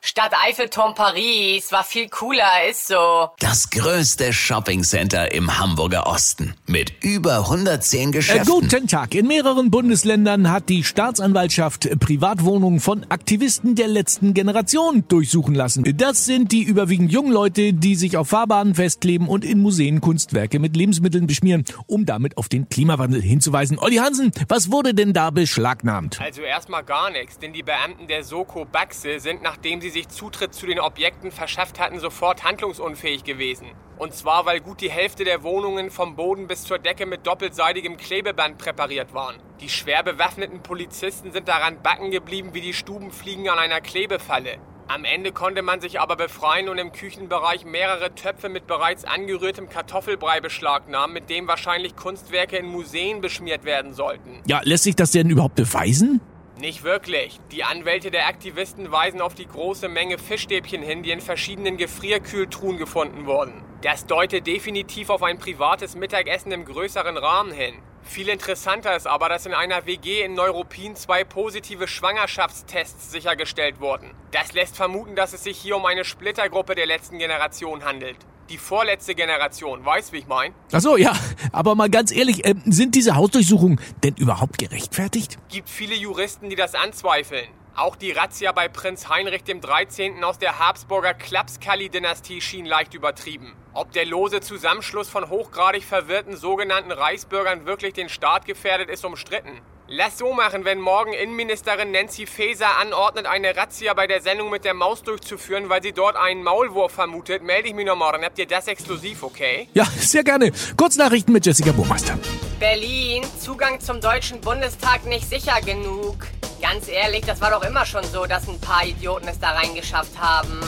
Stadt Eiffelturm Paris war viel cooler, ist so. Das größte Shoppingcenter im Hamburger Osten mit über 110 Äh, Geschäften. guten Tag. In mehreren Bundesländern hat die Staatsanwaltschaft Privatwohnungen von Aktivisten der letzten Generation durchsuchen lassen. Das sind die überwiegend jungen Leute, die sich auf Fahrbahnen festkleben und in Museen Kunstwerke mit Lebensmitteln beschmieren, um damit auf den Klimawandel hinzuweisen. Olli Hansen, was wurde denn da beschlagnahmt? Also erstmal gar nichts, denn die Beamten der Soko Baxe sind, nachdem sie sich Zutritt zu den Objekten verschafft hatten, sofort handlungsunfähig gewesen. Und zwar, weil gut die Hälfte der Wohnungen vom Boden bis zur Decke mit doppelseitigem Klebeband präpariert waren. Die schwer bewaffneten Polizisten sind daran backen geblieben wie die Stubenfliegen an einer Klebefalle. Am Ende konnte man sich aber befreien und im Küchenbereich mehrere Töpfe mit bereits angerührtem Kartoffelbrei beschlagnahmen, mit dem wahrscheinlich Kunstwerke in Museen beschmiert werden sollten. Ja, lässt sich das denn überhaupt beweisen? Nicht wirklich. Die Anwälte der Aktivisten weisen auf die große Menge Fischstäbchen hin, die in verschiedenen Gefrierkühltruhen gefunden wurden. Das deutet definitiv auf ein privates Mittagessen im größeren Rahmen hin. Viel interessanter ist aber, dass in einer WG in Neuruppin zwei positive Schwangerschaftstests sichergestellt wurden. Das lässt vermuten, dass es sich hier um eine Splittergruppe der letzten Generation handelt. Die vorletzte Generation, weißt wie ich mein? Ach so, ja. Aber mal ganz ehrlich, äh, sind diese Hausdurchsuchungen denn überhaupt gerechtfertigt? Gibt viele Juristen, die das anzweifeln. Auch die Razzia bei Prinz Heinrich dem 13. aus der Habsburger Klapskalli-Dynastie schien leicht übertrieben. Ob der lose Zusammenschluss von hochgradig verwirrten sogenannten Reichsbürgern wirklich den Staat gefährdet, ist umstritten. Lass so machen, wenn morgen Innenministerin Nancy Faeser anordnet, eine Razzia bei der Sendung mit der Maus durchzuführen, weil sie dort einen Maulwurf vermutet, melde ich mich noch morgen. Habt ihr das exklusiv, okay? Ja, sehr gerne. Kurznachrichten mit Jessica Burmeister. Berlin, Zugang zum Deutschen Bundestag nicht sicher genug. Ganz ehrlich, das war doch immer schon so, dass ein paar Idioten es da reingeschafft haben.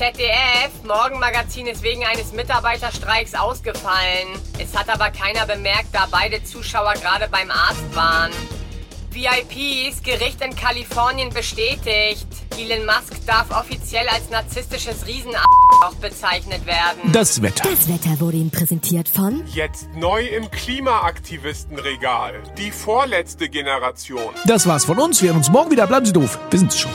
ZDF, Morgenmagazin ist wegen eines Mitarbeiterstreiks ausgefallen. Es hat aber keiner bemerkt, da beide Zuschauer gerade beim Arzt waren. VIPs, Gericht in Kalifornien bestätigt. Elon Musk darf offiziell als narzisstisches riesen bezeichnet werden. Das Wetter. Das Wetter wurde Ihnen präsentiert von Jetzt neu im Klimaaktivistenregal. Die vorletzte Generation. Das war's von uns. Wir hören uns morgen wieder. Bleiben Sie doof. Wir sind's schon.